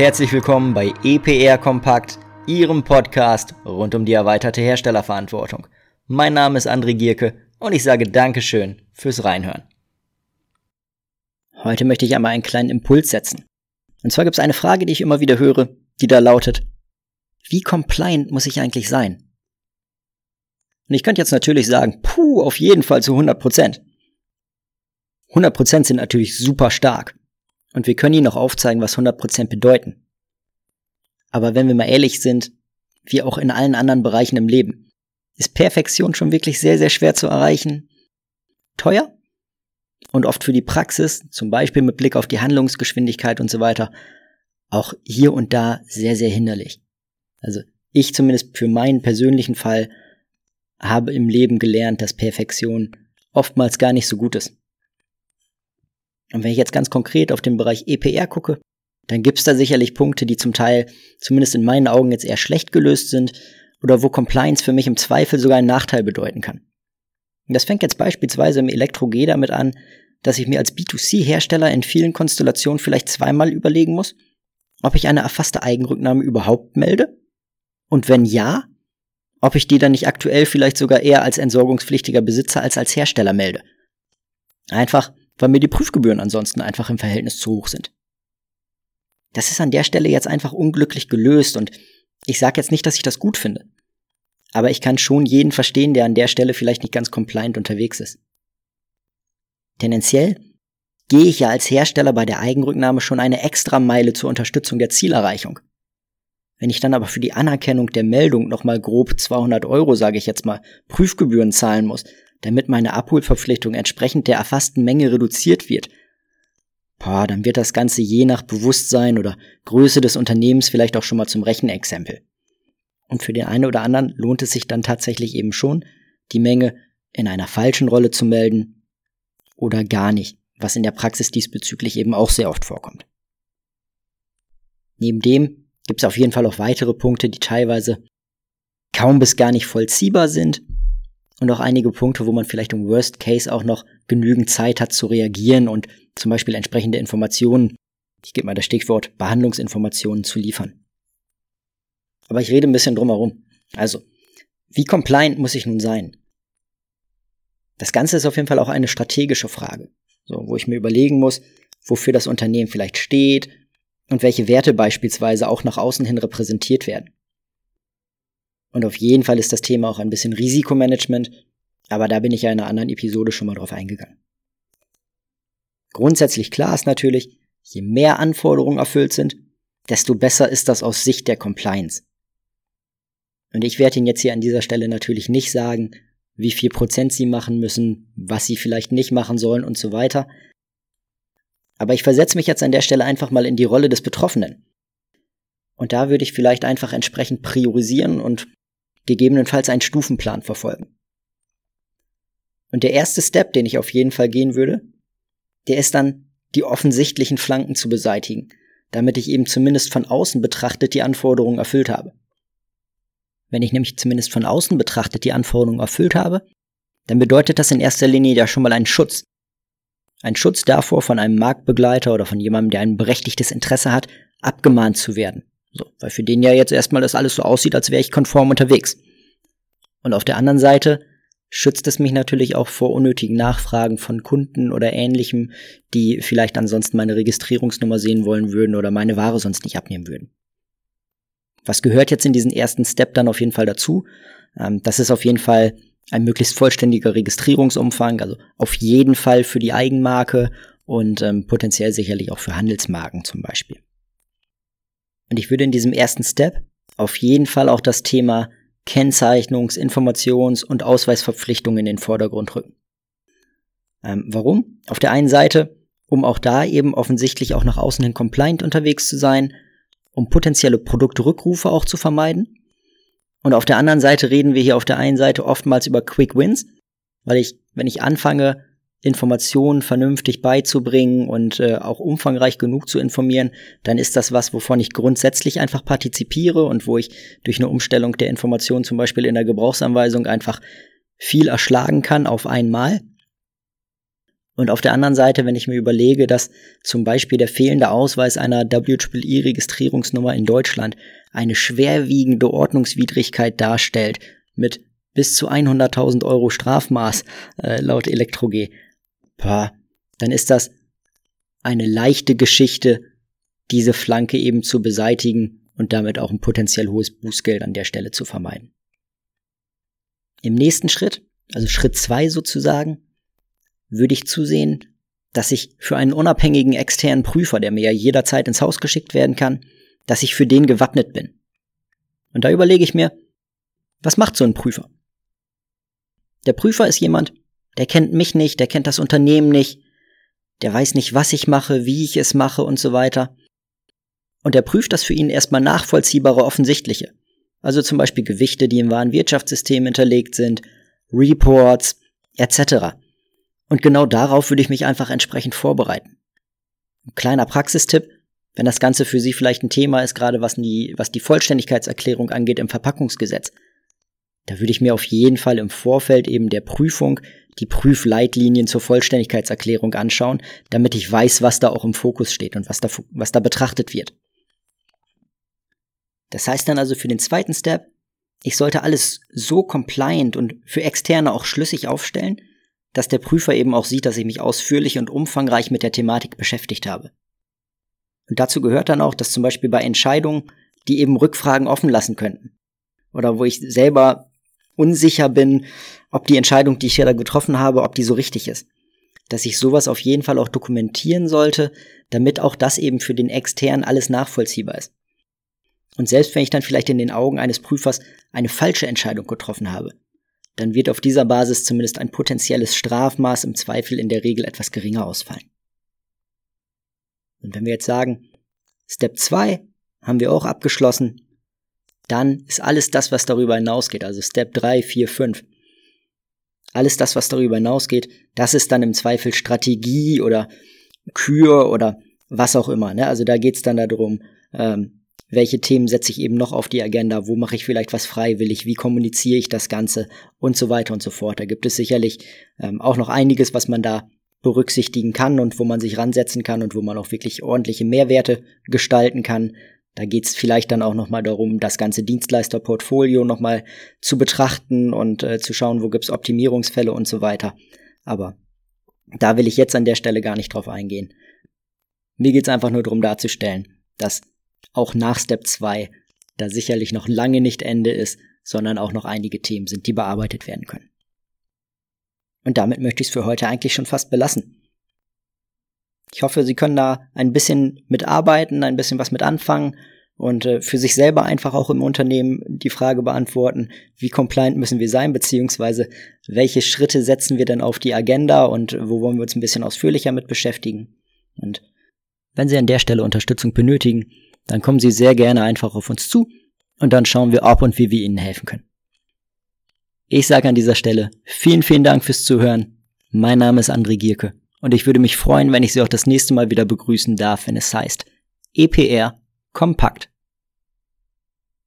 herzlich willkommen bei EPR Kompakt, Ihrem Podcast rund um die erweiterte Herstellerverantwortung. Mein Name ist André Gierke und ich sage Dankeschön fürs Reinhören. Heute möchte ich einmal einen kleinen Impuls setzen. Und zwar gibt es eine Frage, die ich immer wieder höre, die da lautet, wie compliant muss ich eigentlich sein? Und ich könnte jetzt natürlich sagen, puh, auf jeden Fall zu 100 Prozent. 100 Prozent sind natürlich super stark. Und wir können Ihnen auch aufzeigen, was 100 Prozent bedeuten. Aber wenn wir mal ehrlich sind, wie auch in allen anderen Bereichen im Leben, ist Perfektion schon wirklich sehr, sehr schwer zu erreichen, teuer und oft für die Praxis, zum Beispiel mit Blick auf die Handlungsgeschwindigkeit und so weiter, auch hier und da sehr, sehr hinderlich. Also ich zumindest für meinen persönlichen Fall habe im Leben gelernt, dass Perfektion oftmals gar nicht so gut ist. Und wenn ich jetzt ganz konkret auf den Bereich EPR gucke, dann gibt es da sicherlich Punkte, die zum Teil, zumindest in meinen Augen, jetzt eher schlecht gelöst sind oder wo Compliance für mich im Zweifel sogar einen Nachteil bedeuten kann. Und das fängt jetzt beispielsweise im Elektro-G damit an, dass ich mir als B2C-Hersteller in vielen Konstellationen vielleicht zweimal überlegen muss, ob ich eine erfasste Eigenrücknahme überhaupt melde und wenn ja, ob ich die dann nicht aktuell vielleicht sogar eher als entsorgungspflichtiger Besitzer als als Hersteller melde. Einfach, weil mir die Prüfgebühren ansonsten einfach im Verhältnis zu hoch sind. Das ist an der Stelle jetzt einfach unglücklich gelöst und ich sage jetzt nicht, dass ich das gut finde. Aber ich kann schon jeden verstehen, der an der Stelle vielleicht nicht ganz compliant unterwegs ist. Tendenziell gehe ich ja als Hersteller bei der Eigenrücknahme schon eine extra Meile zur Unterstützung der Zielerreichung. Wenn ich dann aber für die Anerkennung der Meldung nochmal grob 200 Euro, sage ich jetzt mal, Prüfgebühren zahlen muss, damit meine Abholverpflichtung entsprechend der erfassten Menge reduziert wird, boah, dann wird das Ganze je nach Bewusstsein oder Größe des Unternehmens vielleicht auch schon mal zum Rechenexempel. Und für den einen oder anderen lohnt es sich dann tatsächlich eben schon, die Menge in einer falschen Rolle zu melden oder gar nicht, was in der Praxis diesbezüglich eben auch sehr oft vorkommt. Neben dem gibt es auf jeden Fall auch weitere Punkte, die teilweise kaum bis gar nicht vollziehbar sind und auch einige Punkte, wo man vielleicht im Worst Case auch noch genügend Zeit hat zu reagieren und zum Beispiel entsprechende Informationen, ich gebe mal das Stichwort Behandlungsinformationen zu liefern. Aber ich rede ein bisschen drumherum. Also, wie compliant muss ich nun sein? Das Ganze ist auf jeden Fall auch eine strategische Frage, so, wo ich mir überlegen muss, wofür das Unternehmen vielleicht steht, und welche Werte beispielsweise auch nach außen hin repräsentiert werden. Und auf jeden Fall ist das Thema auch ein bisschen Risikomanagement, aber da bin ich ja in einer anderen Episode schon mal drauf eingegangen. Grundsätzlich klar ist natürlich, je mehr Anforderungen erfüllt sind, desto besser ist das aus Sicht der Compliance. Und ich werde Ihnen jetzt hier an dieser Stelle natürlich nicht sagen, wie viel Prozent Sie machen müssen, was Sie vielleicht nicht machen sollen und so weiter. Aber ich versetze mich jetzt an der Stelle einfach mal in die Rolle des Betroffenen. Und da würde ich vielleicht einfach entsprechend priorisieren und gegebenenfalls einen Stufenplan verfolgen. Und der erste Step, den ich auf jeden Fall gehen würde, der ist dann, die offensichtlichen Flanken zu beseitigen, damit ich eben zumindest von außen betrachtet die Anforderungen erfüllt habe. Wenn ich nämlich zumindest von außen betrachtet die Anforderungen erfüllt habe, dann bedeutet das in erster Linie ja schon mal einen Schutz, ein Schutz davor, von einem Marktbegleiter oder von jemandem, der ein berechtigtes Interesse hat, abgemahnt zu werden. So, weil für den ja jetzt erstmal das alles so aussieht, als wäre ich konform unterwegs. Und auf der anderen Seite schützt es mich natürlich auch vor unnötigen Nachfragen von Kunden oder ähnlichem, die vielleicht ansonsten meine Registrierungsnummer sehen wollen würden oder meine Ware sonst nicht abnehmen würden. Was gehört jetzt in diesen ersten Step dann auf jeden Fall dazu? Ähm, das ist auf jeden Fall ein möglichst vollständiger Registrierungsumfang, also auf jeden Fall für die Eigenmarke und ähm, potenziell sicherlich auch für Handelsmarken zum Beispiel. Und ich würde in diesem ersten Step auf jeden Fall auch das Thema Kennzeichnungs-, Informations- und Ausweisverpflichtungen in den Vordergrund rücken. Ähm, warum? Auf der einen Seite, um auch da eben offensichtlich auch nach außen hin compliant unterwegs zu sein, um potenzielle Produktrückrufe auch zu vermeiden und auf der anderen Seite reden wir hier auf der einen Seite oftmals über Quick Wins, weil ich, wenn ich anfange, Informationen vernünftig beizubringen und äh, auch umfangreich genug zu informieren, dann ist das was, wovon ich grundsätzlich einfach partizipiere und wo ich durch eine Umstellung der Informationen zum Beispiel in der Gebrauchsanweisung einfach viel erschlagen kann auf einmal. Und auf der anderen Seite, wenn ich mir überlege, dass zum Beispiel der fehlende Ausweis einer WEEE-Registrierungsnummer in Deutschland eine schwerwiegende Ordnungswidrigkeit darstellt mit bis zu 100.000 Euro Strafmaß äh, laut ElektroG, boah, dann ist das eine leichte Geschichte, diese Flanke eben zu beseitigen und damit auch ein potenziell hohes Bußgeld an der Stelle zu vermeiden. Im nächsten Schritt, also Schritt zwei sozusagen, würde ich zusehen, dass ich für einen unabhängigen externen Prüfer, der mir ja jederzeit ins Haus geschickt werden kann, dass ich für den gewappnet bin. Und da überlege ich mir, was macht so ein Prüfer? Der Prüfer ist jemand, der kennt mich nicht, der kennt das Unternehmen nicht, der weiß nicht, was ich mache, wie ich es mache und so weiter. Und er prüft das für ihn erstmal nachvollziehbare offensichtliche. Also zum Beispiel Gewichte, die im wahren Wirtschaftssystem hinterlegt sind, Reports, etc. Und genau darauf würde ich mich einfach entsprechend vorbereiten. Ein kleiner Praxistipp, wenn das Ganze für Sie vielleicht ein Thema ist, gerade was die, was die Vollständigkeitserklärung angeht im Verpackungsgesetz, da würde ich mir auf jeden Fall im Vorfeld eben der Prüfung die Prüfleitlinien zur Vollständigkeitserklärung anschauen, damit ich weiß, was da auch im Fokus steht und was da, was da betrachtet wird. Das heißt dann also für den zweiten Step, ich sollte alles so compliant und für Externe auch schlüssig aufstellen, dass der Prüfer eben auch sieht, dass ich mich ausführlich und umfangreich mit der Thematik beschäftigt habe. Und dazu gehört dann auch, dass zum Beispiel bei Entscheidungen, die eben Rückfragen offen lassen könnten, oder wo ich selber unsicher bin, ob die Entscheidung, die ich hier da getroffen habe, ob die so richtig ist. Dass ich sowas auf jeden Fall auch dokumentieren sollte, damit auch das eben für den externen alles nachvollziehbar ist. Und selbst wenn ich dann vielleicht in den Augen eines Prüfers eine falsche Entscheidung getroffen habe, dann wird auf dieser Basis zumindest ein potenzielles Strafmaß im Zweifel in der Regel etwas geringer ausfallen. Und wenn wir jetzt sagen, Step 2 haben wir auch abgeschlossen, dann ist alles das, was darüber hinausgeht, also Step 3, 4, 5, alles das, was darüber hinausgeht, das ist dann im Zweifel Strategie oder Kür oder was auch immer. Ne? Also da geht's dann darum, ähm, welche Themen setze ich eben noch auf die Agenda, wo mache ich vielleicht was freiwillig, wie kommuniziere ich das Ganze und so weiter und so fort. Da gibt es sicherlich ähm, auch noch einiges, was man da berücksichtigen kann und wo man sich ransetzen kann und wo man auch wirklich ordentliche Mehrwerte gestalten kann. Da geht es vielleicht dann auch nochmal darum, das ganze Dienstleisterportfolio nochmal zu betrachten und äh, zu schauen, wo gibt's Optimierungsfälle und so weiter. Aber da will ich jetzt an der Stelle gar nicht drauf eingehen. Mir geht's einfach nur darum darzustellen, dass auch nach Step 2 da sicherlich noch lange nicht Ende ist, sondern auch noch einige Themen sind, die bearbeitet werden können. Und damit möchte ich es für heute eigentlich schon fast belassen. Ich hoffe, Sie können da ein bisschen mitarbeiten, ein bisschen was mit anfangen und äh, für sich selber einfach auch im Unternehmen die Frage beantworten, wie compliant müssen wir sein, beziehungsweise welche Schritte setzen wir denn auf die Agenda und wo wollen wir uns ein bisschen ausführlicher mit beschäftigen. Und wenn Sie an der Stelle Unterstützung benötigen, dann kommen Sie sehr gerne einfach auf uns zu und dann schauen wir, ob und wie wir Ihnen helfen können. Ich sage an dieser Stelle vielen, vielen Dank fürs Zuhören. Mein Name ist André Gierke und ich würde mich freuen, wenn ich Sie auch das nächste Mal wieder begrüßen darf, wenn es heißt EPR Kompakt.